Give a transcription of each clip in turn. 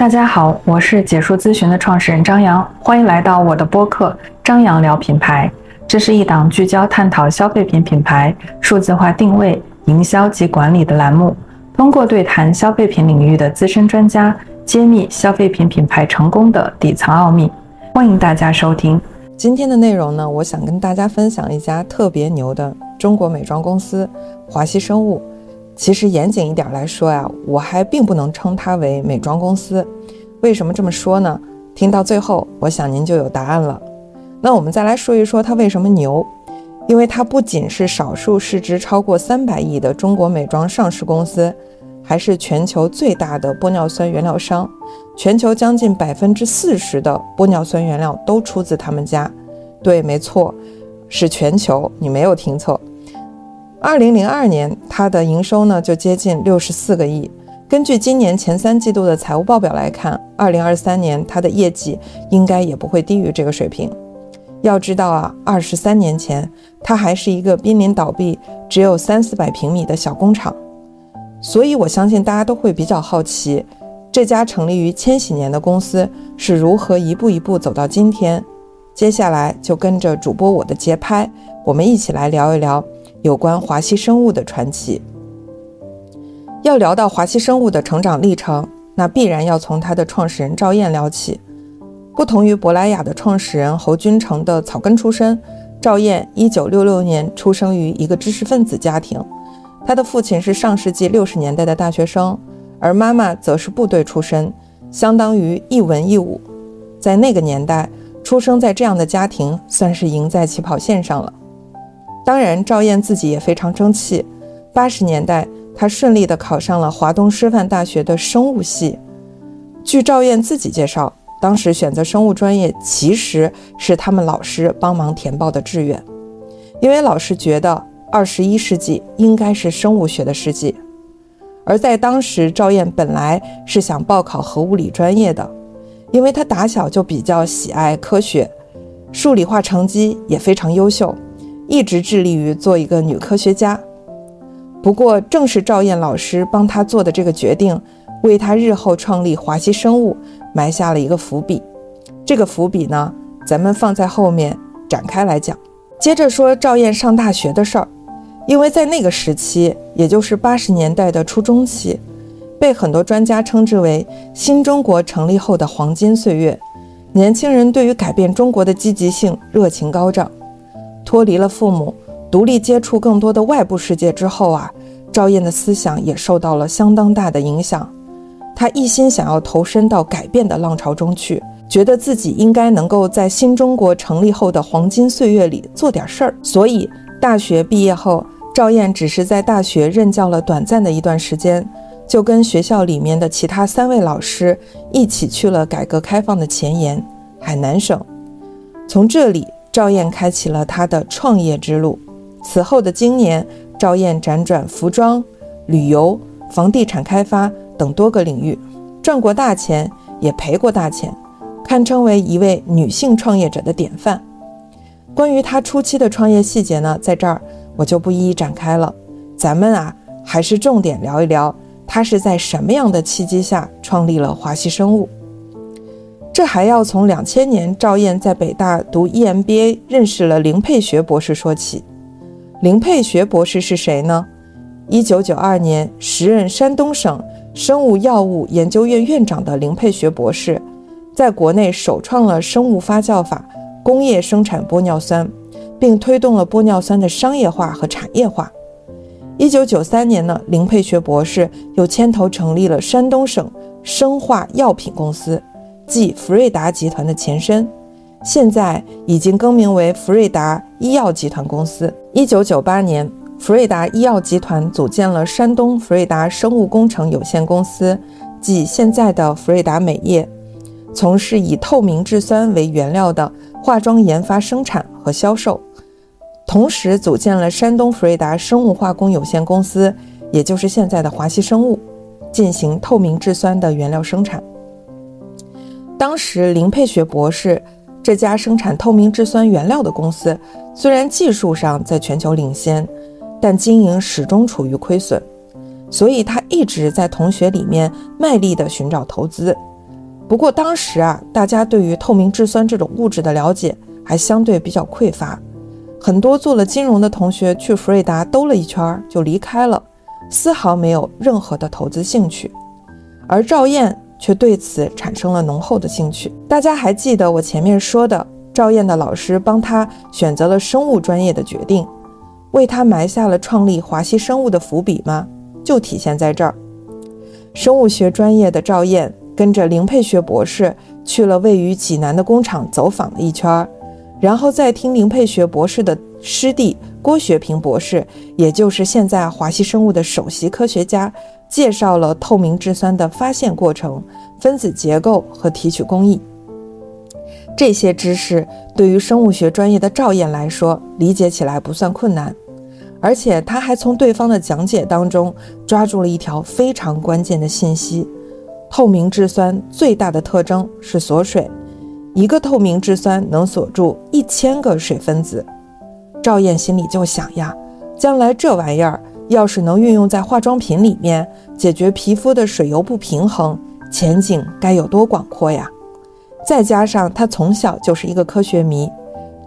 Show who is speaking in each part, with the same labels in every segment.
Speaker 1: 大家好，我是解说咨询的创始人张扬，欢迎来到我的播客《张扬聊品牌》。这是一档聚焦探讨消费品品牌数字化定位、营销及管理的栏目，通过对谈消费品领域的资深专家，揭秘消费品品牌成功的底层奥秘。欢迎大家收听
Speaker 2: 今天的内容呢，我想跟大家分享一家特别牛的中国美妆公司——华西生物。其实严谨一点来说呀，我还并不能称它为美妆公司。为什么这么说呢？听到最后，我想您就有答案了。那我们再来说一说它为什么牛，因为它不仅是少数市值超过三百亿的中国美妆上市公司，还是全球最大的玻尿酸原料商，全球将近百分之四十的玻尿酸原料都出自他们家。对，没错，是全球，你没有听错。二零零二年，它的营收呢就接近六十四个亿。根据今年前三季度的财务报表来看，二零二三年它的业绩应该也不会低于这个水平。要知道啊，二十三年前它还是一个濒临倒闭、只有三四百平米的小工厂。所以，我相信大家都会比较好奇，这家成立于千禧年的公司是如何一步一步走到今天。接下来就跟着主播我的节拍，我们一起来聊一聊。有关华西生物的传奇，要聊到华西生物的成长历程，那必然要从它的创始人赵燕聊起。不同于珀莱雅的创始人侯君成的草根出身，赵燕一九六六年出生于一个知识分子家庭。他的父亲是上世纪六十年代的大学生，而妈妈则是部队出身，相当于一文一武。在那个年代，出生在这样的家庭，算是赢在起跑线上了。当然，赵燕自己也非常争气。八十年代，她顺利地考上了华东师范大学的生物系。据赵燕自己介绍，当时选择生物专业其实是他们老师帮忙填报的志愿，因为老师觉得二十一世纪应该是生物学的世纪。而在当时，赵燕本来是想报考核物理专业的，因为她打小就比较喜爱科学，数理化成绩也非常优秀。一直致力于做一个女科学家，不过正是赵燕老师帮他做的这个决定，为他日后创立华西生物埋下了一个伏笔。这个伏笔呢，咱们放在后面展开来讲。接着说赵燕上大学的事儿，因为在那个时期，也就是八十年代的初中期，被很多专家称之为新中国成立后的黄金岁月，年轻人对于改变中国的积极性热情高涨。脱离了父母，独立接触更多的外部世界之后啊，赵燕的思想也受到了相当大的影响。他一心想要投身到改变的浪潮中去，觉得自己应该能够在新中国成立后的黄金岁月里做点事儿。所以大学毕业后，赵燕只是在大学任教了短暂的一段时间，就跟学校里面的其他三位老师一起去了改革开放的前沿海南省，从这里。赵燕开启了她的创业之路。此后的今年，赵燕辗转服装、旅游、房地产开发等多个领域，赚过大钱，也赔过大钱，堪称为一位女性创业者的典范。关于她初期的创业细节呢，在这儿我就不一一展开了。咱们啊，还是重点聊一聊她是在什么样的契机下创立了华西生物。这还要从两千年赵燕在北大读 EMBA 认识了林佩学博士说起。林佩学博士是谁呢？一九九二年时任山东省生物药物研究院院长的林佩学博士，在国内首创了生物发酵法，工业生产玻尿酸，并推动了玻尿酸的商业化和产业化。一九九三年呢，林佩学博士又牵头成立了山东省生化药品公司。即福瑞达集团的前身，现在已经更名为福瑞达医药集团公司。一九九八年，福瑞达医药集团组建了山东福瑞达生物工程有限公司，即现在的福瑞达美业，从事以透明质酸为原料的化妆研发、生产和销售。同时，组建了山东福瑞达生物化工有限公司，也就是现在的华西生物，进行透明质酸的原料生产。当时，林佩学博士这家生产透明质酸原料的公司，虽然技术上在全球领先，但经营始终处于亏损，所以他一直在同学里面卖力地寻找投资，不过当时啊，大家对于透明质酸这种物质的了解还相对比较匮乏，很多做了金融的同学去福瑞达兜了一圈就离开了，丝毫没有任何的投资兴趣。而赵燕却对此产生了浓厚的兴趣。大家还记得我前面说的，赵燕的老师帮他选择了生物专业的决定，为他埋下了创立华西生物的伏笔吗？就体现在这儿。生物学专业的赵燕。跟着林佩学博士去了位于济南的工厂走访了一圈儿，然后再听林佩学博士的师弟郭学平博士，也就是现在华西生物的首席科学家，介绍了透明质酸的发现过程、分子结构和提取工艺。这些知识对于生物学专业的赵燕来说，理解起来不算困难，而且他还从对方的讲解当中抓住了一条非常关键的信息。透明质酸最大的特征是锁水，一个透明质酸能锁住一千个水分子。赵燕心里就想呀，将来这玩意儿要是能运用在化妆品里面，解决皮肤的水油不平衡，前景该有多广阔呀！再加上他从小就是一个科学迷，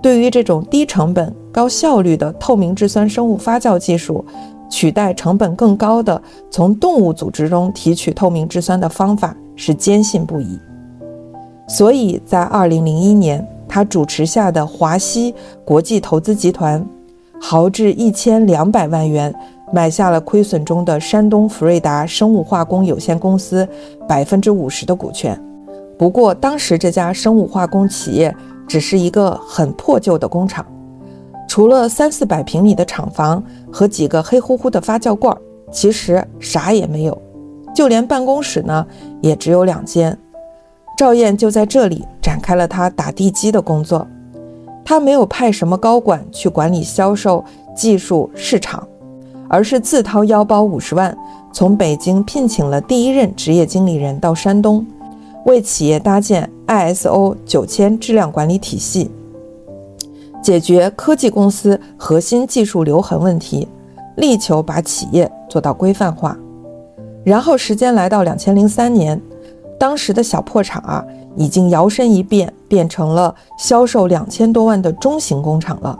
Speaker 2: 对于这种低成本、高效率的透明质酸生物发酵技术。取代成本更高的从动物组织中提取透明质酸的方法是坚信不疑，所以在二零零一年，他主持下的华西国际投资集团豪掷一千两百万元买下了亏损中的山东福瑞达生物化工有限公司百分之五十的股权。不过，当时这家生物化工企业只是一个很破旧的工厂。除了三四百平米的厂房和几个黑乎乎的发酵罐，其实啥也没有，就连办公室呢也只有两间。赵燕就在这里展开了他打地基的工作。他没有派什么高管去管理销售、技术、市场，而是自掏腰包五十万，从北京聘请了第一任职业经理人到山东，为企业搭建 ISO 九千质量管理体系。解决科技公司核心技术留痕问题，力求把企业做到规范化。然后时间来到两千零三年，当时的小破厂啊，已经摇身一变变成了销售两千多万的中型工厂了。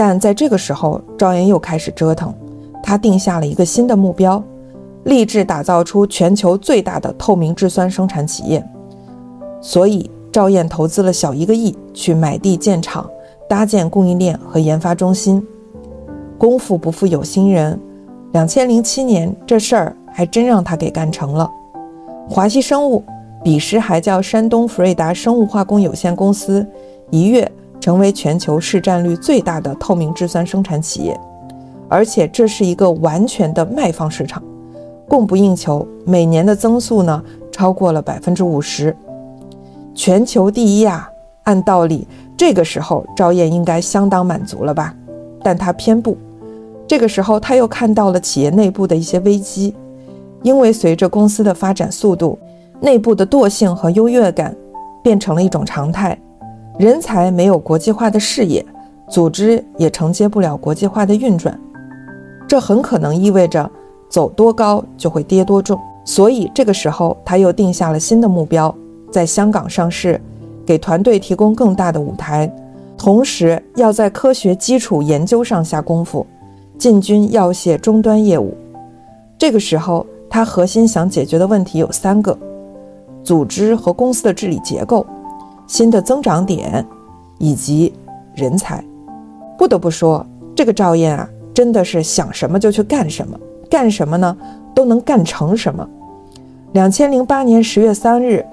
Speaker 2: 但在这个时候，赵岩又开始折腾，他定下了一个新的目标，立志打造出全球最大的透明质酸生产企业。所以。赵燕投资了小一个亿去买地建厂，搭建供应链和研发中心。功夫不负有心人，两千零七年这事儿还真让他给干成了。华西生物彼时还叫山东福瑞达生物化工有限公司，一跃成为全球市占率最大的透明质酸生产企业。而且这是一个完全的卖方市场，供不应求，每年的增速呢超过了百分之五十。全球第一啊！按道理，这个时候赵燕应该相当满足了吧？但他偏不。这个时候，他又看到了企业内部的一些危机，因为随着公司的发展速度，内部的惰性和优越感变成了一种常态。人才没有国际化的视野，组织也承接不了国际化的运转，这很可能意味着走多高就会跌多重。所以这个时候，他又定下了新的目标。在香港上市，给团队提供更大的舞台，同时要在科学基础研究上下功夫，进军药械终端业务。这个时候，他核心想解决的问题有三个：组织和公司的治理结构、新的增长点以及人才。不得不说，这个赵燕啊，真的是想什么就去干什么，干什么呢都能干成什么。两千零八年十月三日。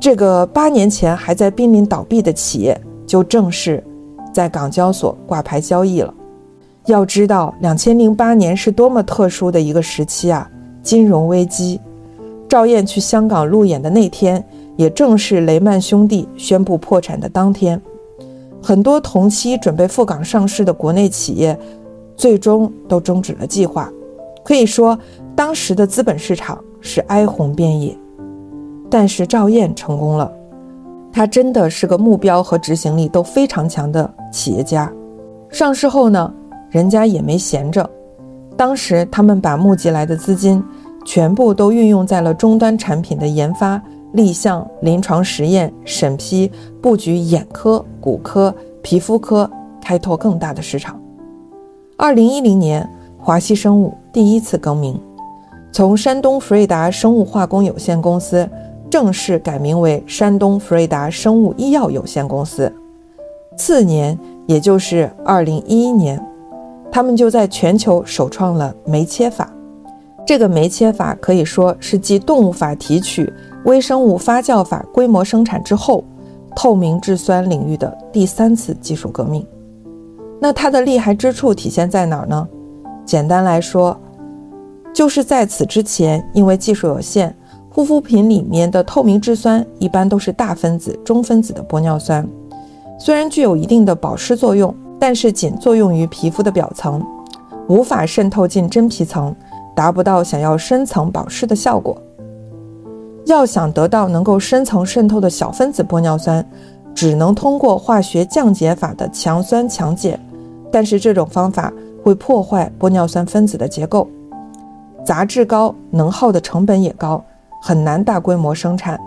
Speaker 2: 这个八年前还在濒临倒闭的企业，就正式在港交所挂牌交易了。要知道，两千零八年是多么特殊的一个时期啊！金融危机。赵燕去香港路演的那天，也正是雷曼兄弟宣布破产的当天。很多同期准备赴港上市的国内企业，最终都终止了计划。可以说，当时的资本市场是哀鸿遍野。但是赵燕成功了，他真的是个目标和执行力都非常强的企业家。上市后呢，人家也没闲着，当时他们把募集来的资金全部都运用在了终端产品的研发、立项、临床实验、审批、布局眼科、骨科、皮肤科，开拓更大的市场。二零一零年，华西生物第一次更名，从山东福瑞达生物化工有限公司正式改名为山东福瑞达生物医药有限公司。次年，也就是二零一一年，他们就在全球首创了酶切法。这个酶切法可以说是继动物法提取、微生物发酵法规模生产之后，透明质酸领域的第三次技术革命。那它的厉害之处体现在哪儿呢？简单来说，就是在此之前，因为技术有限，护肤品里面的透明质酸一般都是大分子、中分子的玻尿酸，虽然具有一定的保湿作用，但是仅作用于皮肤的表层，无法渗透进真皮层。达不到想要深层保湿的效果。要想得到能够深层渗透的小分子玻尿酸，只能通过化学降解法的强酸强碱，但是这种方法会破坏玻尿酸分子的结构，杂质高，能耗的成本也高，很难大规模生产。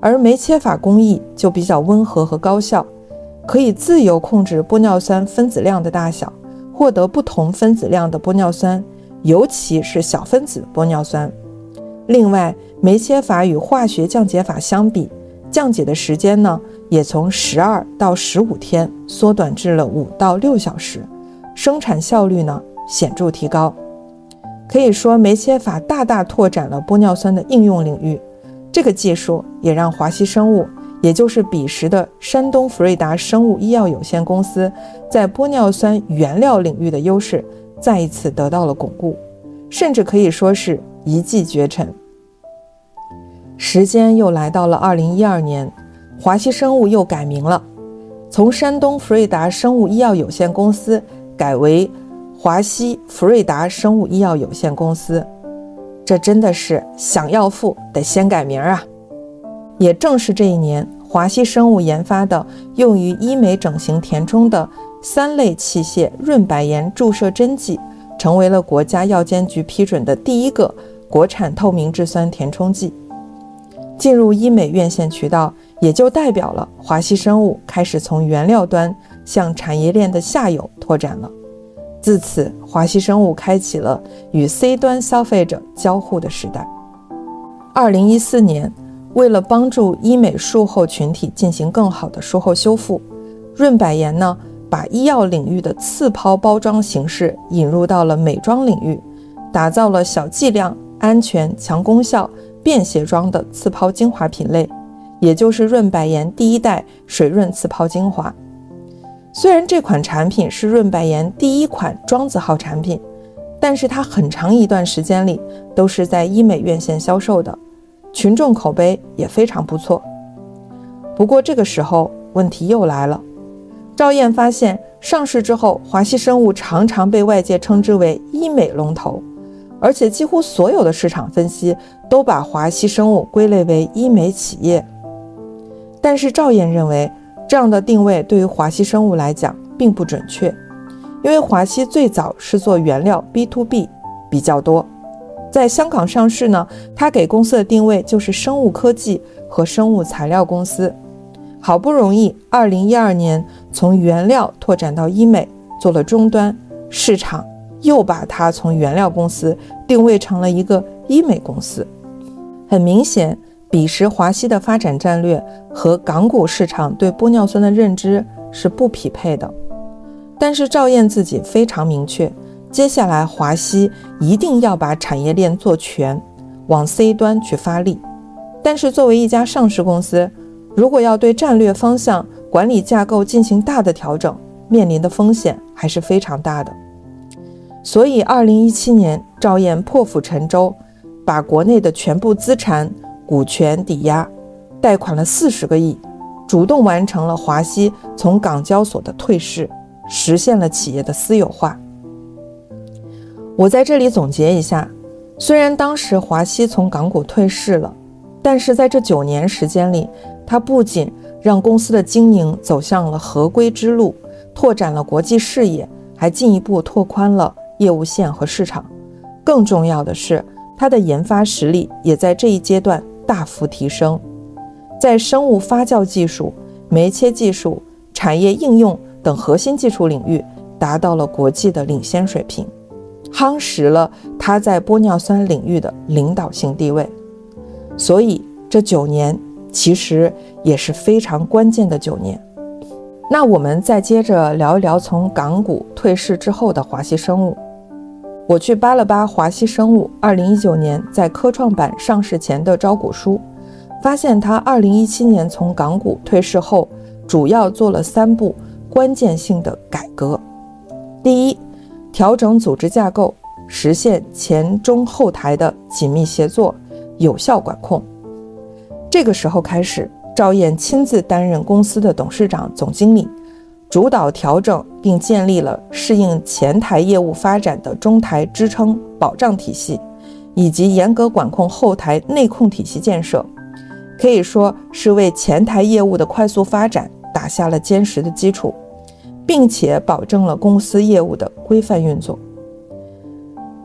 Speaker 2: 而酶切法工艺就比较温和和高效，可以自由控制玻尿酸分子量的大小，获得不同分子量的玻尿酸。尤其是小分子玻尿酸。另外，酶切法与化学降解法相比，降解的时间呢，也从十二到十五天缩短至了五到六小时，生产效率呢显著提高。可以说，酶切法大大拓展了玻尿酸的应用领域。这个技术也让华西生物，也就是彼时的山东福瑞达生物医药有限公司，在玻尿酸原料领域的优势。再一次得到了巩固，甚至可以说是一骑绝尘。时间又来到了二零一二年，华西生物又改名了，从山东福瑞达生物医药有限公司改为华西福瑞达生物医药有限公司。这真的是想要富得先改名啊！也正是这一年，华西生物研发的用于医美整形填充的。三类器械润百颜注射针剂成为了国家药监局批准的第一个国产透明质酸填充剂，进入医美院线渠道，也就代表了华西生物开始从原料端向产业链的下游拓展了。自此，华西生物开启了与 C 端消费者交互的时代。二零一四年，为了帮助医美术后群体进行更好的术后修复，润百颜呢？把医药领域的次抛包装形式引入到了美妆领域，打造了小剂量、安全、强功效、便携装的次抛精华品类，也就是润百颜第一代水润次抛精华。虽然这款产品是润百颜第一款庄字号产品，但是它很长一段时间里都是在医美院线销售的，群众口碑也非常不错。不过这个时候问题又来了。赵燕发现，上市之后，华西生物常常被外界称之为医美龙头，而且几乎所有的市场分析都把华西生物归类为医美企业。但是赵燕认为，这样的定位对于华西生物来讲并不准确，因为华西最早是做原料 B to B 比较多，在香港上市呢，它给公司的定位就是生物科技和生物材料公司。好不容易，二零一二年从原料拓展到医美，做了终端市场，又把它从原料公司定位成了一个医美公司。很明显，彼时华西的发展战略和港股市场对玻尿酸的认知是不匹配的。但是赵燕自己非常明确，接下来华西一定要把产业链做全，往 C 端去发力。但是作为一家上市公司，如果要对战略方向、管理架构进行大的调整，面临的风险还是非常大的。所以，二零一七年，赵燕破釜沉舟，把国内的全部资产、股权抵押，贷款了四十个亿，主动完成了华西从港交所的退市，实现了企业的私有化。我在这里总结一下：虽然当时华西从港股退市了，但是在这九年时间里，它不仅让公司的经营走向了合规之路，拓展了国际视野，还进一步拓宽了业务线和市场。更重要的是，它的研发实力也在这一阶段大幅提升，在生物发酵技术、酶切技术、产业应用等核心技术领域达到了国际的领先水平，夯实了它在玻尿酸领域的领导性地位。所以这九年其实也是非常关键的九年。那我们再接着聊一聊从港股退市之后的华西生物。我去扒了扒华西生物2019年在科创板上市前的招股书，发现它2017年从港股退市后，主要做了三步关键性的改革。第一，调整组织架构，实现前中后台的紧密协作。有效管控。这个时候开始，赵燕亲自担任公司的董事长、总经理，主导调整并建立了适应前台业务发展的中台支撑保障体系，以及严格管控后台内控体系建设，可以说是为前台业务的快速发展打下了坚实的基础，并且保证了公司业务的规范运作。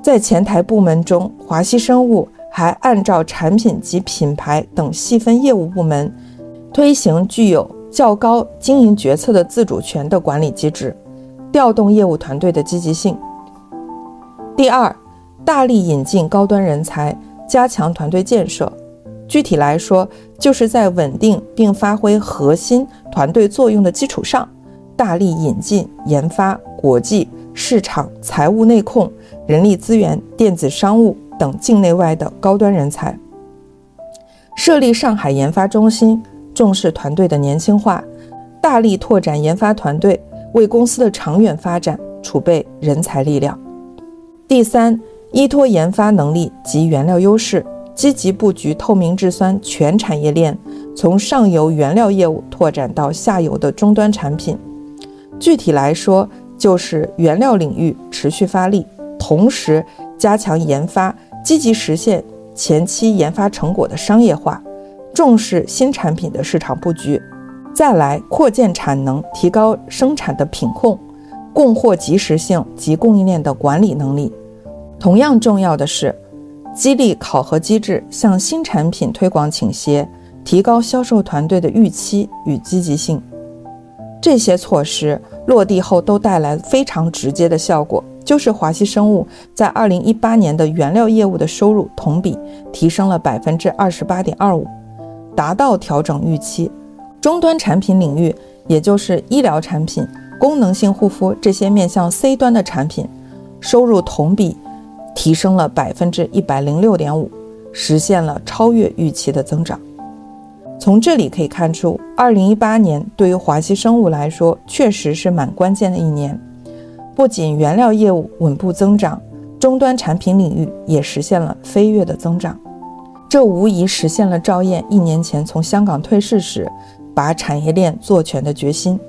Speaker 2: 在前台部门中，华西生物。还按照产品及品牌等细分业务部门，推行具有较高经营决策的自主权的管理机制，调动业务团队的积极性。第二，大力引进高端人才，加强团队建设。具体来说，就是在稳定并发挥核心团队作用的基础上，大力引进研发、国际市场、财务内控、人力资源、电子商务。等境内外的高端人才，设立上海研发中心，重视团队的年轻化，大力拓展研发团队，为公司的长远发展储备人才力量。第三，依托研发能力及原料优势，积极布局透明质酸全产业链，从上游原料业务拓展到下游的终端产品。具体来说，就是原料领域持续发力，同时加强研发。积极实现前期研发成果的商业化，重视新产品的市场布局，再来扩建产能，提高生产的品控、供货及时性及供应链的管理能力。同样重要的是，激励考核机制向新产品推广倾斜，提高销售团队的预期与积极性。这些措施落地后，都带来非常直接的效果。就是华西生物在二零一八年的原料业务的收入同比提升了百分之二十八点二五，达到调整预期。终端产品领域，也就是医疗产品、功能性护肤这些面向 C 端的产品，收入同比提升了百分之一百零六点五，实现了超越预期的增长。从这里可以看出，二零一八年对于华西生物来说，确实是蛮关键的一年。不仅原料业务稳步增长，终端产品领域也实现了飞跃的增长，这无疑实现了赵燕一年前从香港退市时把产业链做全的决心。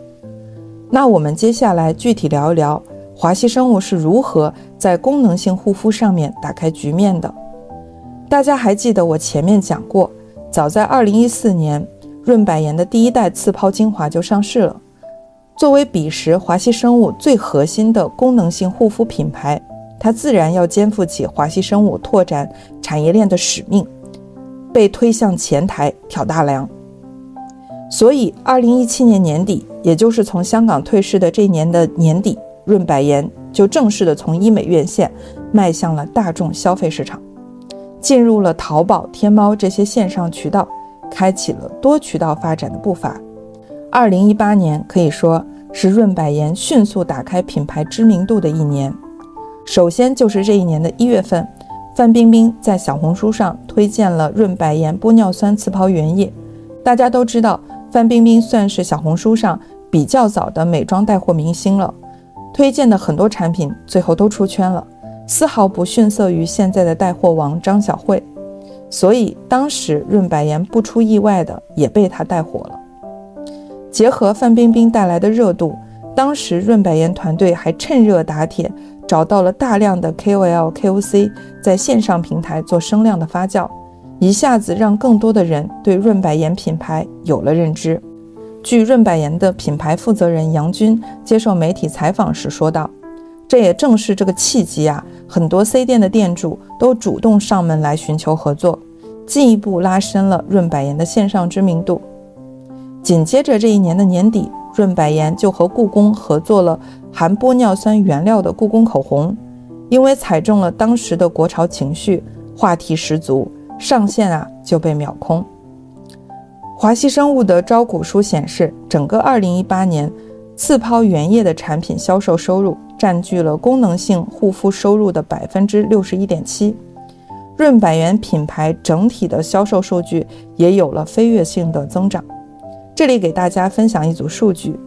Speaker 2: 那我们接下来具体聊一聊华西生物是如何在功能性护肤上面打开局面的。大家还记得我前面讲过，早在2014年，润百颜的第一代次抛精华就上市了。作为彼时华熙生物最核心的功能性护肤品牌，它自然要肩负起华熙生物拓展产业链的使命，被推向前台挑大梁。所以，二零一七年年底，也就是从香港退市的这年的年底，润百颜就正式的从医美院线迈向了大众消费市场，进入了淘宝、天猫这些线上渠道，开启了多渠道发展的步伐。二零一八年可以说是润百颜迅速打开品牌知名度的一年。首先就是这一年的一月份，范冰冰在小红书上推荐了润百颜玻尿酸次抛原液。大家都知道，范冰冰算是小红书上比较早的美妆带货明星了，推荐的很多产品最后都出圈了，丝毫不逊色于现在的带货王张小慧。所以当时润百颜不出意外的也被她带火了。结合范冰冰带来的热度，当时润百颜团队还趁热打铁，找到了大量的 KOL、KOC，在线上平台做声量的发酵，一下子让更多的人对润百颜品牌有了认知。据润百颜的品牌负责人杨军接受媒体采访时说道：“这也正是这个契机啊，很多 C 店的店主都主动上门来寻求合作，进一步拉伸了润百颜的线上知名度。紧接着这一年的年底，润百颜就和故宫合作了含玻尿酸原料的故宫口红，因为踩中了当时的国潮情绪，话题十足，上线啊就被秒空。华西生物的招股书显示，整个2018年，次抛原液的产品销售收入占据了功能性护肤收入的百分之六十一点七，润百颜品牌整体的销售数据也有了飞跃性的增长。这里给大家分享一组数据：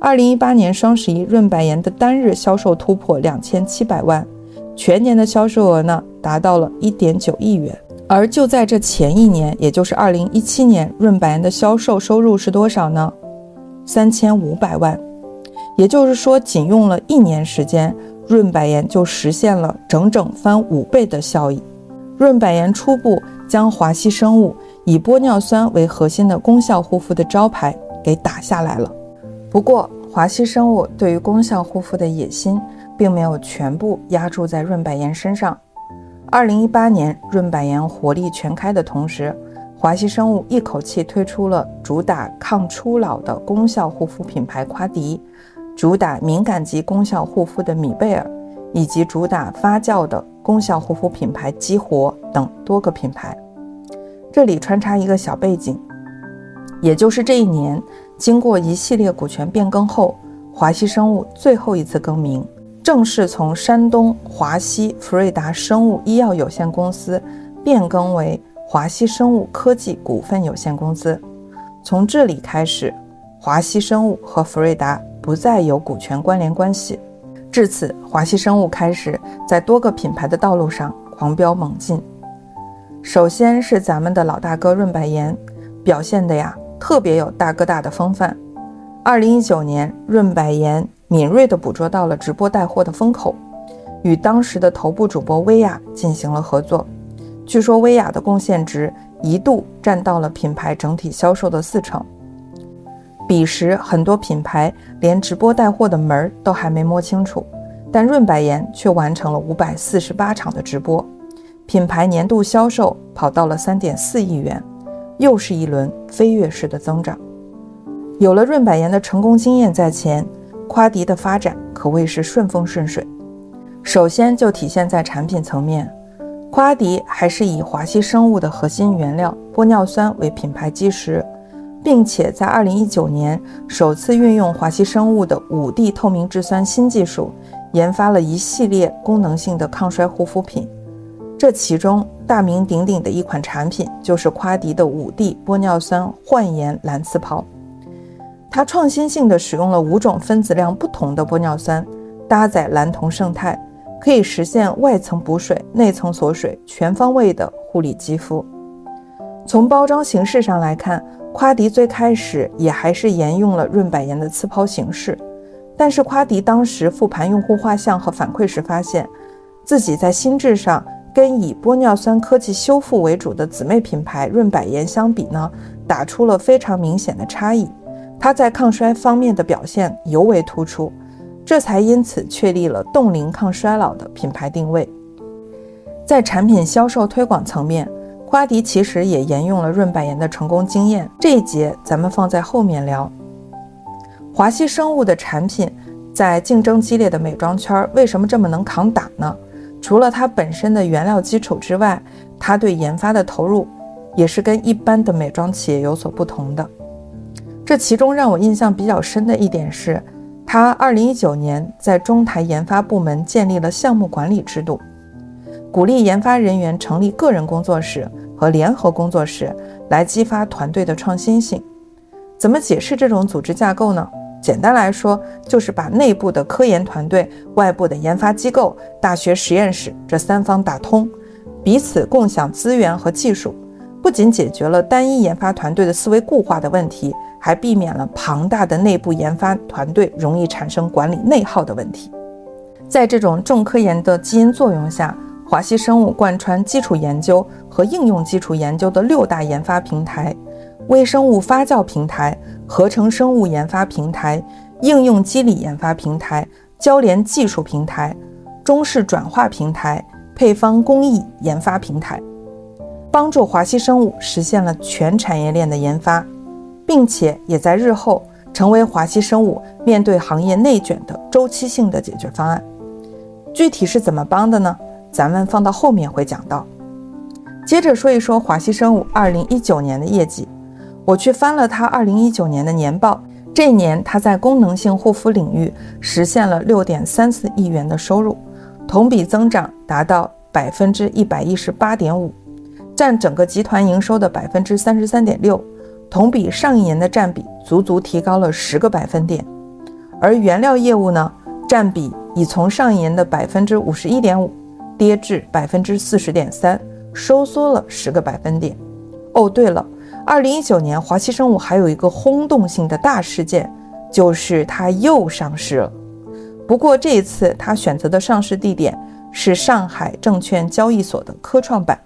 Speaker 2: 二零一八年双十一，润百颜的单日销售突破两千七百万，全年的销售额呢达到了一点九亿元。而就在这前一年，也就是二零一七年，润百颜的销售收入是多少呢？三千五百万。也就是说，仅用了一年时间，润百颜就实现了整整翻五倍的效益。润百颜初步将华熙生物。以玻尿酸为核心的功效护肤的招牌给打下来了。不过，华熙生物对于功效护肤的野心，并没有全部压注在润百颜身上。二零一八年，润百颜火力全开的同时，华熙生物一口气推出了主打抗初老的功效护肤品牌夸迪，主打敏感肌功效护肤的米贝尔，以及主打发酵的功效护肤品牌激活等多个品牌。这里穿插一个小背景，也就是这一年，经过一系列股权变更后，华西生物最后一次更名，正式从山东华西福瑞达生物医药有限公司变更为华西生物科技股份有限公司。从这里开始，华西生物和福瑞达不再有股权关联关系。至此，华西生物开始在多个品牌的道路上狂飙猛进。首先是咱们的老大哥润百颜，表现的呀特别有大哥大的风范。二零一九年，润百颜敏锐地捕捉到了直播带货的风口，与当时的头部主播薇娅进行了合作。据说薇娅的贡献值一度占到了品牌整体销售的四成。彼时很多品牌连直播带货的门儿都还没摸清楚，但润百颜却完成了五百四十八场的直播。品牌年度销售跑到了三点四亿元，又是一轮飞跃式的增长。有了润百颜的成功经验在前，夸迪的发展可谓是顺风顺水。首先就体现在产品层面，夸迪还是以华熙生物的核心原料玻尿酸为品牌基石，并且在二零一九年首次运用华熙生物的五 D 透明质酸新技术，研发了一系列功能性的抗衰护肤品。这其中大名鼎鼎的一款产品就是夸迪的五 D 玻尿酸焕颜蓝刺抛，它创新性的使用了五种分子量不同的玻尿酸，搭载蓝铜胜肽，可以实现外层补水、内层锁水，全方位的护理肌肤。从包装形式上来看，夸迪最开始也还是沿用了润百颜的次抛形式，但是夸迪当时复盘用户画像和反馈时发现，自己在心智上。跟以玻尿酸科技修复为主的姊妹品牌润百颜相比呢，打出了非常明显的差异。它在抗衰方面的表现尤为突出，这才因此确立了冻龄抗衰老的品牌定位。在产品销售推广层面，花迪其实也沿用了润百颜的成功经验。这一节咱们放在后面聊。华熙生物的产品在竞争激烈的美妆圈为什么这么能扛打呢？除了它本身的原料基础之外，它对研发的投入也是跟一般的美妆企业有所不同的。这其中让我印象比较深的一点是，它2019年在中台研发部门建立了项目管理制度，鼓励研发人员成立个人工作室和联合工作室，来激发团队的创新性。怎么解释这种组织架构呢？简单来说，就是把内部的科研团队、外部的研发机构、大学实验室这三方打通，彼此共享资源和技术，不仅解决了单一研发团队的思维固化的问题，还避免了庞大的内部研发团队容易产生管理内耗的问题。在这种重科研的基因作用下，华西生物贯穿基础研究和应用基础研究的六大研发平台。微生物发酵平台、合成生物研发平台、应用机理研发平台、交联技术平台、中式转化平台、配方工艺研发平台。帮助华西生物实现了全产业链的研发，并且也在日后成为华西生物面对行业内卷的周期性的解决方案。具体是怎么帮的呢？咱们放到后面会讲到。接着说一说华西生物二零一九年的业绩，我去翻了它二零一九年的年报，这一年它在功能性护肤领域实现了六点三四亿元的收入，同比增长达到百分之一百一十八点五，占整个集团营收的百分之三十三点六，同比上一年的占比足足提高了十个百分点，而原料业务呢，占比已从上一年的百分之五十一点五跌至百分之四十点三。收缩了十个百分点。哦，对了，二零一九年华西生物还有一个轰动性的大事件，就是它又上市了。不过这一次它选择的上市地点是上海证券交易所的科创板，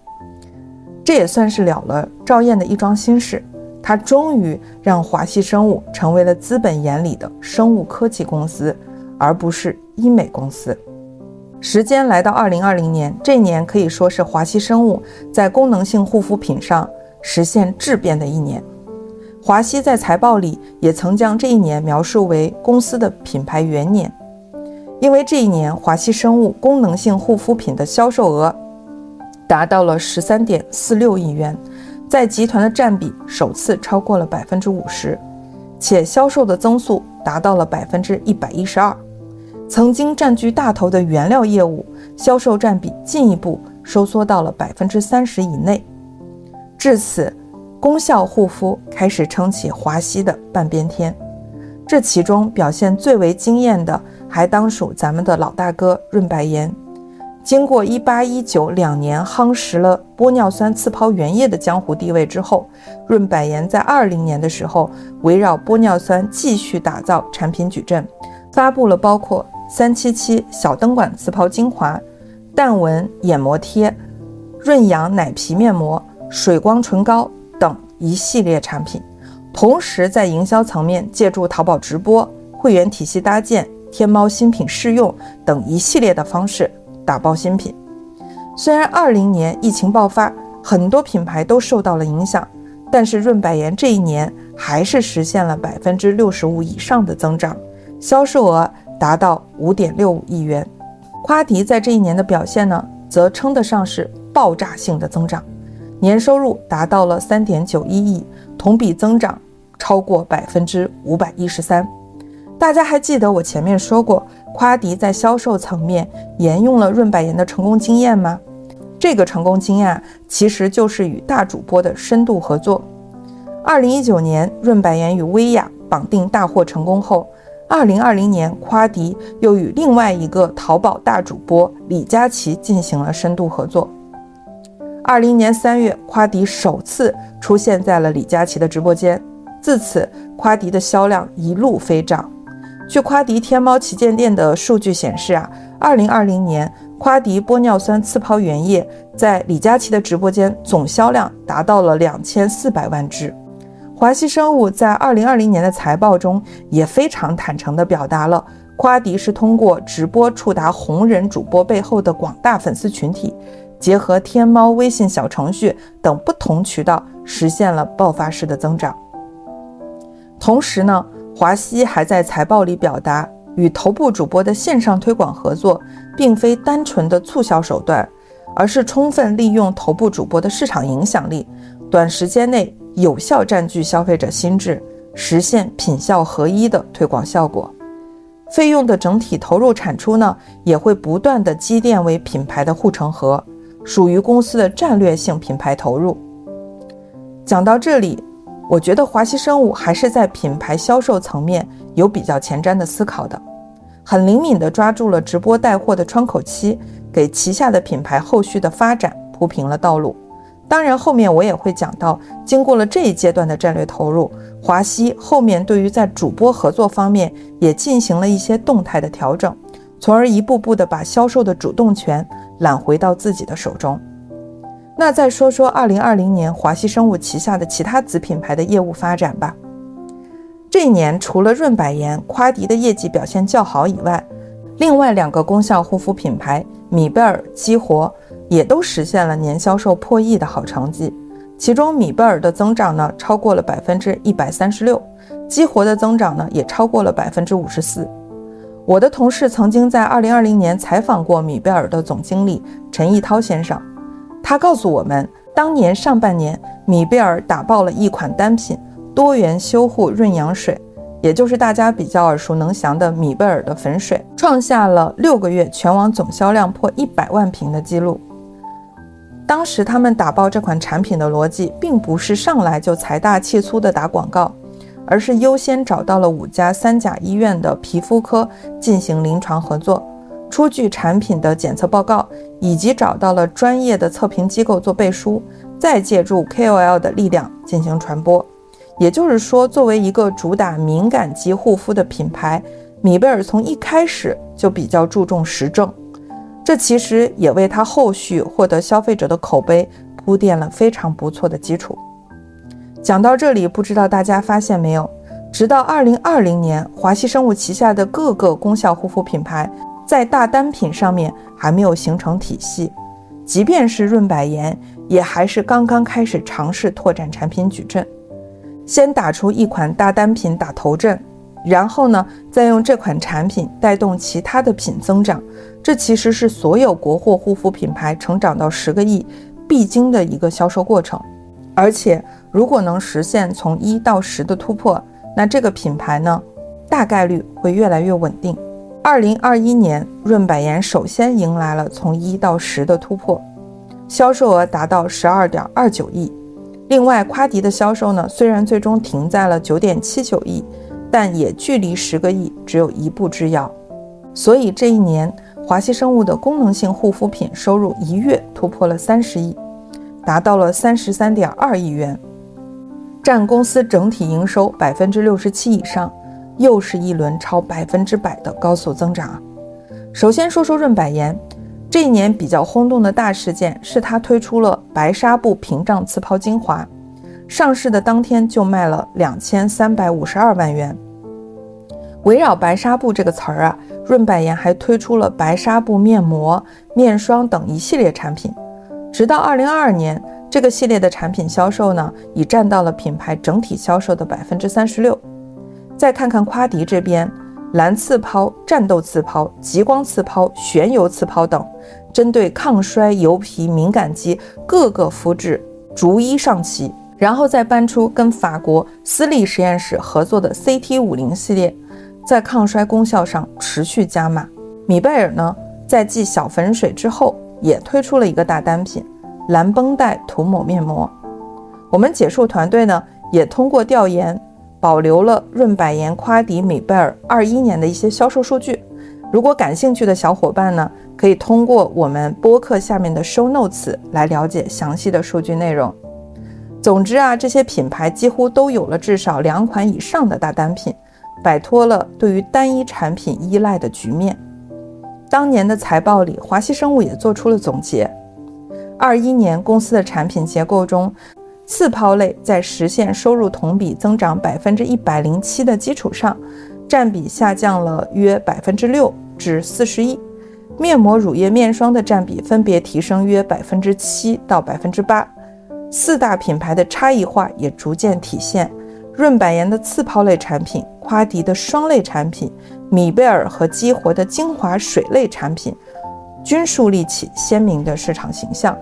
Speaker 2: 这也算是了了赵燕的一桩心事。他终于让华西生物成为了资本眼里的生物科技公司，而不是医美公司。时间来到二零二零年，这年可以说是华西生物在功能性护肤品上实现质变的一年。华西在财报里也曾将这一年描述为公司的品牌元年，因为这一年华西生物功能性护肤品的销售额达到了十三点四六亿元，在集团的占比首次超过了百分之五十，且销售的增速达到了百分之一百一十二。曾经占据大头的原料业务销售占比进一步收缩到了百分之三十以内。至此，功效护肤开始撑起华西的半边天。这其中表现最为惊艳的，还当属咱们的老大哥润百颜。经过一八一九两年夯实了玻尿酸次抛原液的江湖地位之后，润百颜在二零年的时候，围绕玻尿酸继续打造产品矩阵，发布了包括。三七七小灯管磁抛精华、淡纹眼膜贴、润养奶皮面膜、水光唇膏等一系列产品，同时在营销层面借助淘宝直播、会员体系搭建、天猫新品试用等一系列的方式打包新品。虽然二零年疫情爆发，很多品牌都受到了影响，但是润百颜这一年还是实现了百分之六十五以上的增长，销售额。达到五点六五亿元，夸迪在这一年的表现呢，则称得上是爆炸性的增长，年收入达到了三点九一亿，同比增长超过百分之五百一十三。大家还记得我前面说过，夸迪在销售层面沿用了润百颜的成功经验吗？这个成功经验其实就是与大主播的深度合作。二零一九年，润百颜与薇娅绑定大获成功后。二零二零年，夸迪又与另外一个淘宝大主播李佳琦进行了深度合作。二零年三月，夸迪首次出现在了李佳琦的直播间，自此，夸迪的销量一路飞涨。据夸迪天猫旗舰店的数据显示啊，二零二零年，夸迪玻尿酸次抛原液在李佳琦的直播间总销量达到了两千四百万支。华西生物在二零二零年的财报中也非常坦诚地表达了，夸迪是通过直播触达红人主播背后的广大粉丝群体，结合天猫、微信小程序等不同渠道，实现了爆发式的增长。同时呢，华西还在财报里表达，与头部主播的线上推广合作，并非单纯的促销手段，而是充分利用头部主播的市场影响力，短时间内。有效占据消费者心智，实现品效合一的推广效果。费用的整体投入产出呢，也会不断的积淀为品牌的护城河，属于公司的战略性品牌投入。讲到这里，我觉得华西生物还是在品牌销售层面有比较前瞻的思考的，很灵敏的抓住了直播带货的窗口期，给旗下的品牌后续的发展铺平了道路。当然，后面我也会讲到，经过了这一阶段的战略投入，华西后面对于在主播合作方面也进行了一些动态的调整，从而一步步的把销售的主动权揽回到自己的手中。那再说说二零二零年华西生物旗下的其他子品牌的业务发展吧。这一年，除了润百颜、夸迪的业绩表现较好以外，另外两个功效护肤品牌米贝尔、激活。也都实现了年销售破亿的好成绩。其中米贝尔的增长呢超过了百分之一百三十六，激活的增长呢也超过了百分之五十四。我的同事曾经在二零二零年采访过米贝尔的总经理陈毅涛先生，他告诉我们，当年上半年米贝尔打爆了一款单品多元修护润养水，也就是大家比较耳熟能详的米贝尔的粉水，创下了六个月全网总销量破一百万瓶的记录。当时他们打爆这款产品的逻辑，并不是上来就财大气粗的打广告，而是优先找到了五家三甲医院的皮肤科进行临床合作，出具产品的检测报告，以及找到了专业的测评机构做背书，再借助 KOL 的力量进行传播。也就是说，作为一个主打敏感肌护肤的品牌，米贝尔从一开始就比较注重实证。这其实也为他后续获得消费者的口碑铺垫了非常不错的基础。讲到这里，不知道大家发现没有，直到二零二零年，华西生物旗下的各个功效护肤品牌在大单品上面还没有形成体系，即便是润百颜，也还是刚刚开始尝试拓展产品矩阵，先打出一款大单品打头阵。然后呢，再用这款产品带动其他的品增长，这其实是所有国货护肤品牌成长到十个亿必经的一个销售过程。而且，如果能实现从一到十的突破，那这个品牌呢，大概率会越来越稳定。二零二一年，润百颜首先迎来了从一到十的突破，销售额达到十二点二九亿。另外，夸迪的销售呢，虽然最终停在了九点七九亿。但也距离十个亿只有一步之遥，所以这一年华西生物的功能性护肤品收入一月突破了三十亿，达到了三十三点二亿元，占公司整体营收百分之六十七以上，又是一轮超百分之百的高速增长。首先说说润百颜，这一年比较轰动的大事件是它推出了白纱布屏障刺泡精华。上市的当天就卖了两千三百五十二万元。围绕白纱布这个词儿啊，润百颜还推出了白纱布面膜、面霜等一系列产品。直到二零二二年，这个系列的产品销售呢，已占到了品牌整体销售的百分之三十六。再看看夸迪这边，蓝刺抛、战斗刺抛、极光刺抛、旋油刺抛等，针对抗衰、油皮、敏感肌各个肤质逐一上齐。然后再搬出跟法国私立实验室合作的 CT 五零系列，在抗衰功效上持续加码。米贝尔呢，在继小粉水之后，也推出了一个大单品——蓝绷带涂抹面膜。我们解说团队呢，也通过调研，保留了润百颜、夸迪、米贝尔二一年的一些销售数据。如果感兴趣的小伙伴呢，可以通过我们播客下面的 show notes 来了解详细的数据内容。总之啊，这些品牌几乎都有了至少两款以上的大单品，摆脱了对于单一产品依赖的局面。当年的财报里，华西生物也做出了总结：二一年公司的产品结构中，次抛类在实现收入同比增长百分之一百零七的基础上，占比下降了约百分之六至四十一；面膜、乳液、面霜的占比分别提升约百分之七到百分之八。四大品牌的差异化也逐渐体现，润百颜的次抛类产品、夸迪的霜类产品、米贝尔和激活的精华水类产品，均树立起鲜明的市场形象。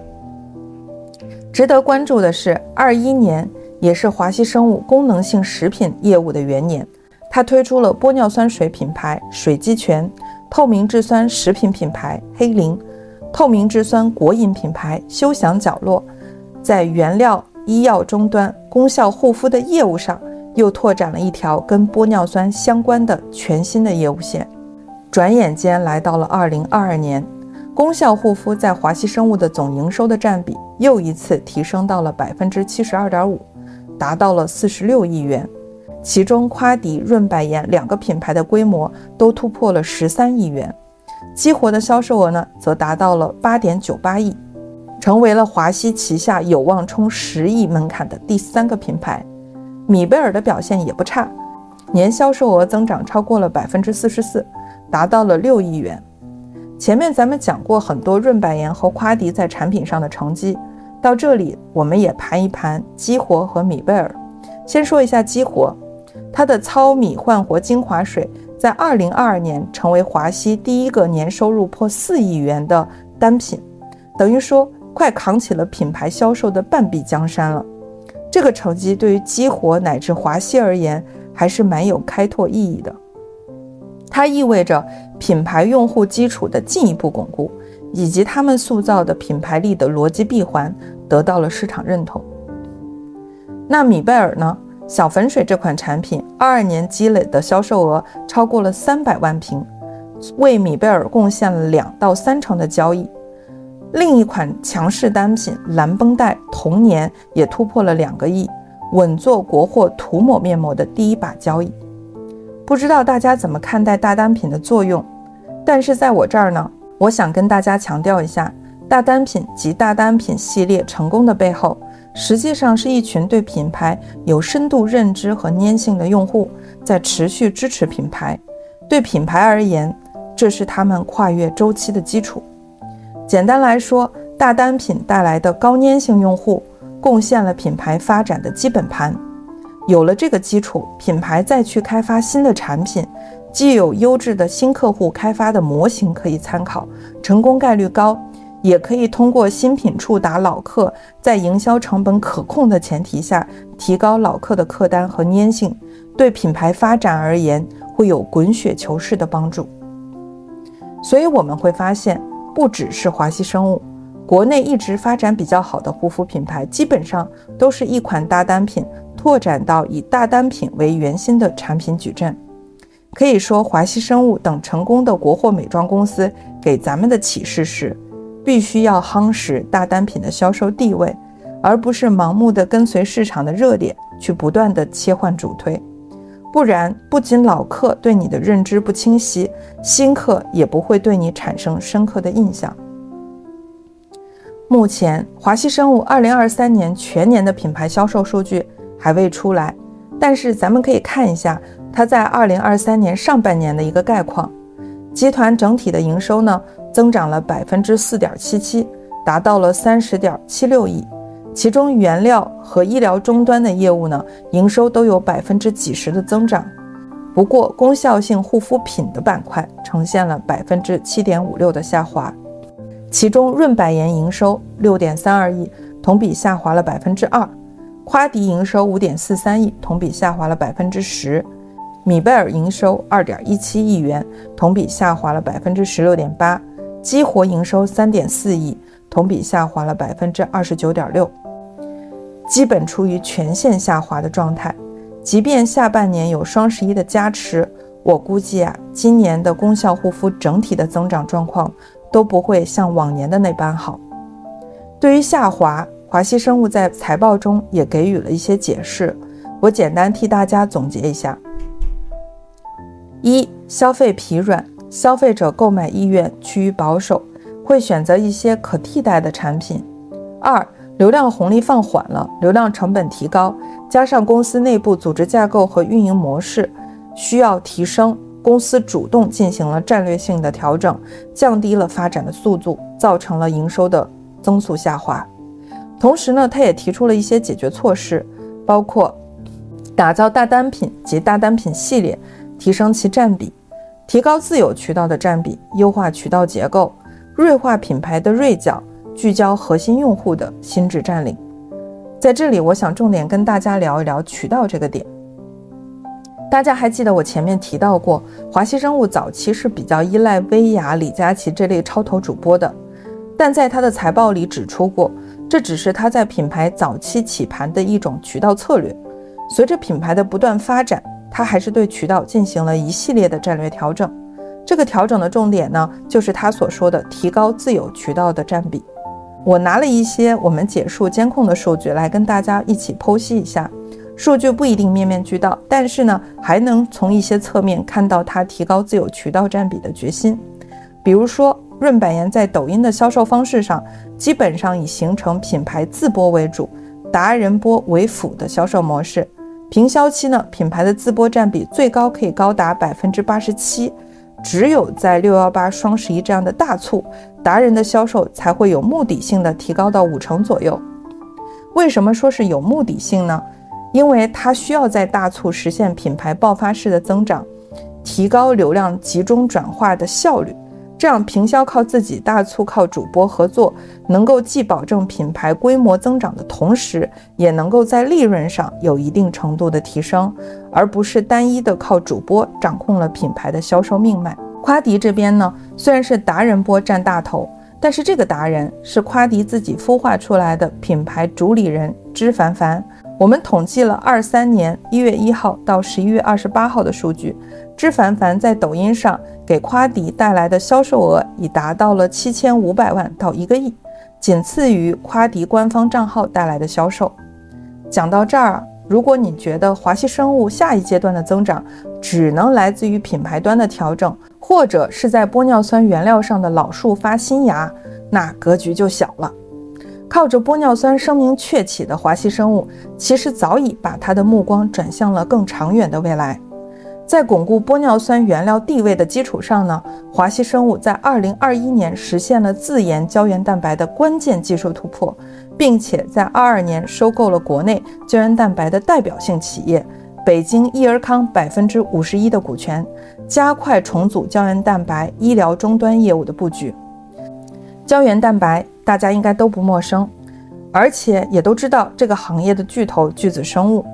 Speaker 2: 值得关注的是，二一年也是华西生物功能性食品业务的元年，它推出了玻尿酸水品牌水肌泉、透明质酸食品品牌黑灵、透明质酸果饮品牌休享角落。在原料、医药终端、功效护肤的业务上，又拓展了一条跟玻尿酸相关的全新的业务线。转眼间来到了二零二二年，功效护肤在华西生物的总营收的占比又一次提升到了百分之七十二点五，达到了四十六亿元。其中，夸迪、润百颜两个品牌的规模都突破了十三亿元，激活的销售额呢，则达到了八点九八亿。成为了华西旗下有望冲十亿门槛的第三个品牌，米贝尔的表现也不差，年销售额增长超过了百分之四十四，达到了六亿元。前面咱们讲过很多润百颜和夸迪在产品上的成绩，到这里我们也盘一盘激活和米贝尔。先说一下激活，它的糙米焕活精华水在二零二二年成为华西第一个年收入破四亿元的单品，等于说快扛起了品牌销售的半壁江山了。这个成绩对于激活乃至华西而言还是蛮有开拓意义的。它意味着品牌用户基础的进一步巩固，以及他们塑造的品牌力的逻辑闭环得到了市场认同。那米贝尔呢？小粉水这款产品，二二年积累的销售额超过了三百万瓶，为米贝尔贡献了两到三成的交易。另一款强势单品蓝绷带，同年也突破了两个亿，稳坐国货涂抹面膜的第一把交椅。不知道大家怎么看待大单品的作用？但是在我这儿呢，我想跟大家强调一下，大单品及大单品系列成功的背后，实际上是一群对品牌有深度认知和粘性的用户在持续支持品牌。对品牌而言，这是他们跨越周期的基础。简单来说，大单品带来的高粘性用户，贡献了品牌发展的基本盘。有了这个基础，品牌再去开发新的产品，既有优质的新客户开发的模型可以参考，成功概率高；也可以通过新品触达老客，在营销成本可控的前提下，提高老客的客单和粘性，对品牌发展而言会有滚雪球式的帮助。所以我们会发现，不只是华西生物，国内一直发展比较好的护肤品牌，基本上都是一款大单品。拓展到以大单品为圆心的产品矩阵，可以说华西生物等成功的国货美妆公司给咱们的启示是，必须要夯实大单品的销售地位，而不是盲目的跟随市场的热点去不断的切换主推，不然不仅老客对你的认知不清晰，新客也不会对你产生深刻的印象。目前华西生物二零二三年全年的品牌销售数据。还未出来，但是咱们可以看一下它在二零二三年上半年的一个概况。集团整体的营收呢，增长了百分之四点七七，达到了三十点七六亿。其中原料和医疗终端的业务呢，营收都有百分之几十的增长。不过功效性护肤品的板块呈现了百分之七点五六的下滑。其中润百颜营收六点三二亿，同比下滑了百分之二。夸迪营收五点四三亿，同比下滑了百分之十；米贝尔营收二点一七亿元，同比下滑了百分之十六点八；激活营收三点四亿，同比下滑了百分之二十九点六，基本处于全线下滑的状态。即便下半年有双十一的加持，我估计啊，今年的功效护肤整体的增长状况都不会像往年的那般好。对于下滑，华西生物在财报中也给予了一些解释，我简单替大家总结一下：一、消费疲软，消费者购买意愿趋于保守，会选择一些可替代的产品；二、流量红利放缓了，流量成本提高，加上公司内部组织架构和运营模式需要提升，公司主动进行了战略性的调整，降低了发展的速度，造成了营收的增速下滑。同时呢，他也提出了一些解决措施，包括打造大单品及大单品系列，提升其占比，提高自有渠道的占比，优化渠道结构，锐化品牌的锐角，聚焦核心用户的心智占领。在这里，我想重点跟大家聊一聊渠道这个点。大家还记得我前面提到过，华西生物早期是比较依赖薇娅、李佳琦这类超头主播的，但在他的财报里指出过。这只是他在品牌早期起盘的一种渠道策略，随着品牌的不断发展，他还是对渠道进行了一系列的战略调整。这个调整的重点呢，就是他所说的提高自有渠道的占比。我拿了一些我们解数监控的数据来跟大家一起剖析一下，数据不一定面面俱到，但是呢，还能从一些侧面看到他提高自有渠道占比的决心，比如说。润百颜在抖音的销售方式上，基本上以形成品牌自播为主，达人播为辅的销售模式。平销期呢，品牌的自播占比最高可以高达百分之八十七，只有在六幺八、双十一这样的大促，达人的销售才会有目的性的提高到五成左右。为什么说是有目的性呢？因为它需要在大促实现品牌爆发式的增长，提高流量集中转化的效率。这样平销靠自己，大促靠主播合作，能够既保证品牌规模增长的同时，也能够在利润上有一定程度的提升，而不是单一的靠主播掌控了品牌的销售命脉。夸迪这边呢，虽然是达人播占大头，但是这个达人是夸迪自己孵化出来的品牌主理人脂凡凡。我们统计了二三年一月一号到十一月二十八号的数据，脂凡凡在抖音上。给夸迪带来的销售额已达到了七千五百万到一个亿，仅次于夸迪官方账号带来的销售。讲到这儿，如果你觉得华西生物下一阶段的增长只能来自于品牌端的调整，或者是在玻尿酸原料上的老树发新芽，那格局就小了。靠着玻尿酸声名鹊起的华西生物，其实早已把它的目光转向了更长远的未来。在巩固玻尿酸原料地位的基础上呢，华西生物在二零二一年实现了自研胶原蛋白的关键技术突破，并且在二二年收购了国内胶原蛋白的代表性企业北京益尔康百分之五十一的股权，加快重组胶原蛋白医疗终端业务的布局。胶原蛋白大家应该都不陌生，而且也都知道这个行业的巨头巨子生物。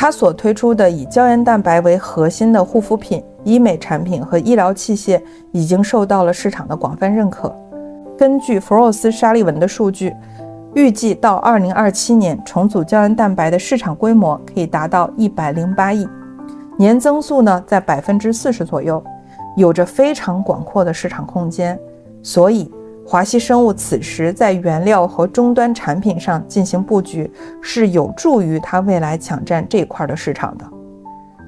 Speaker 2: 它所推出的以胶原蛋白为核心的护肤品、医美产品和医疗器械，已经受到了市场的广泛认可。根据福若斯沙利文的数据，预计到二零二七年，重组胶原蛋白的市场规模可以达到一百零八亿，年增速呢在百分之四十左右，有着非常广阔的市场空间。所以。华西生物此时在原料和终端产品上进行布局，是有助于它未来抢占这块的市场的。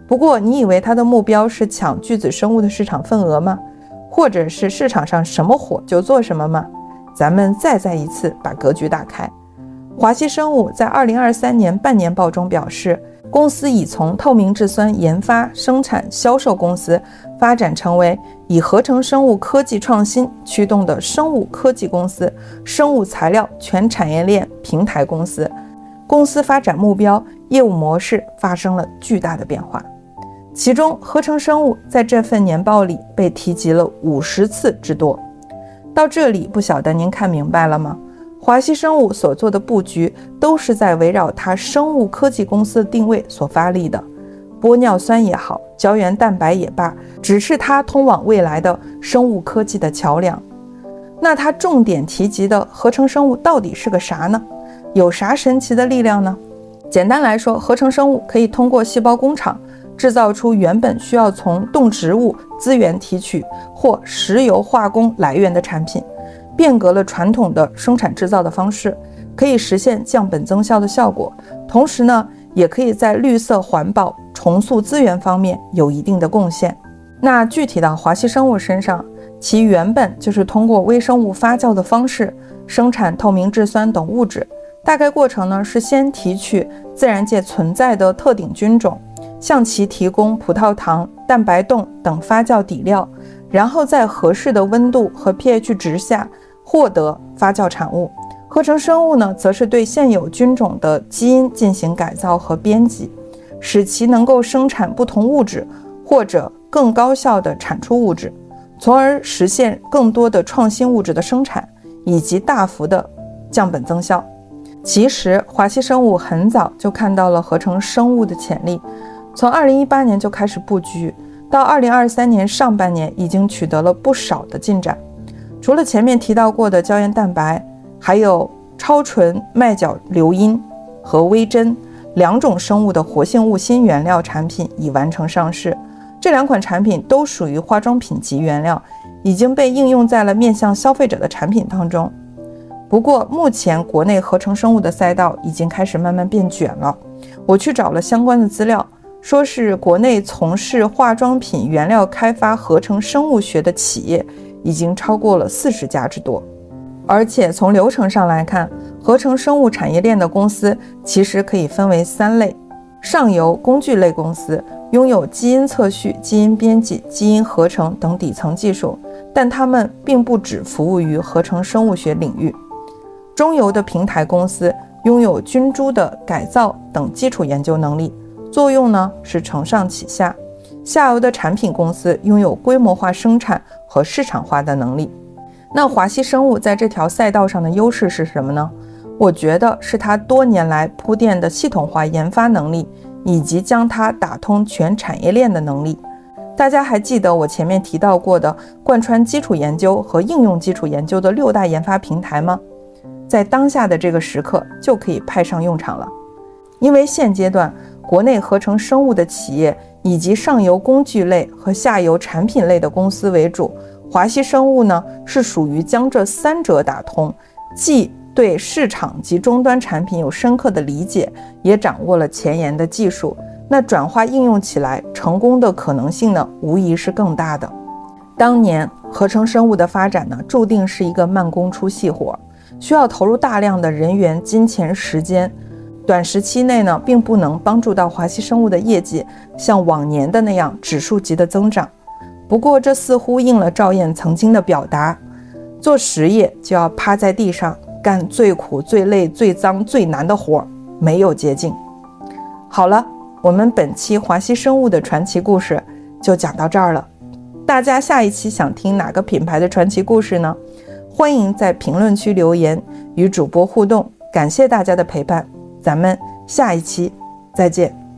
Speaker 2: 不过，你以为它的目标是抢巨子生物的市场份额吗？或者是市场上什么火就做什么吗？咱们再再一次把格局打开。华西生物在二零二三年半年报中表示。公司已从透明质酸研发、生产、销售公司发展成为以合成生物科技创新驱动的生物科技公司、生物材料全产业链平台公司。公司发展目标、业务模式发生了巨大的变化。其中，合成生物在这份年报里被提及了五十次之多。到这里，不晓得您看明白了吗？华西生物所做的布局都是在围绕它生物科技公司的定位所发力的，玻尿酸也好，胶原蛋白也罢，只是它通往未来的生物科技的桥梁。那它重点提及的合成生物到底是个啥呢？有啥神奇的力量呢？简单来说，合成生物可以通过细胞工厂制造出原本需要从动植物资源提取或石油化工来源的产品。变革了传统的生产制造的方式，可以实现降本增效的效果。同时呢，也可以在绿色环保、重塑资源方面有一定的贡献。那具体到华西生物身上，其原本就是通过微生物发酵的方式生产透明质酸等物质。大概过程呢是先提取自然界存在的特定菌种，向其提供葡萄糖、蛋白冻等发酵底料，然后在合适的温度和 pH 值下。获得发酵产物，合成生物呢，则是对现有菌种的基因进行改造和编辑，使其能够生产不同物质，或者更高效的产出物质，从而实现更多的创新物质的生产，以及大幅的降本增效。其实，华西生物很早就看到了合成生物的潜力，从2018年就开始布局，到2023年上半年已经取得了不少的进展。除了前面提到过的胶原蛋白，还有超纯麦角硫因和微针两种生物的活性物新原料产品已完成上市。这两款产品都属于化妆品级原料，已经被应用在了面向消费者的产品当中。不过，目前国内合成生物的赛道已经开始慢慢变卷了。我去找了相关的资料，说是国内从事化妆品原料开发合成生物学的企业。已经超过了四十家之多，而且从流程上来看，合成生物产业链的公司其实可以分为三类：上游工具类公司拥有基因测序、基因编辑、基因合成等底层技术，但它们并不只服务于合成生物学领域。中游的平台公司拥有菌株的改造等基础研究能力，作用呢是承上启下。下游的产品公司拥有规模化生产和市场化的能力。那华西生物在这条赛道上的优势是什么呢？我觉得是它多年来铺垫的系统化研发能力，以及将它打通全产业链的能力。大家还记得我前面提到过的贯穿基础研究和应用基础研究的六大研发平台吗？在当下的这个时刻就可以派上用场了。因为现阶段国内合成生物的企业以及上游工具类和下游产品类的公司为主。华西生物呢，是属于将这三者打通，既对市场及终端产品有深刻的理解，也掌握了前沿的技术。那转化应用起来，成功的可能性呢，无疑是更大的。当年合成生物的发展呢，注定是一个慢工出细活，需要投入大量的人员、金钱、时间，短时期内呢，并不能帮助到华西生物的业绩像往年的那样指数级的增长。不过，这似乎应了赵燕曾经的表达：做实业就要趴在地上干最苦、最累、最脏、最难的活，没有捷径。好了，我们本期华西生物的传奇故事就讲到这儿了。大家下一期想听哪个品牌的传奇故事呢？欢迎在评论区留言与主播互动。感谢大家的陪伴，咱们下一期再见。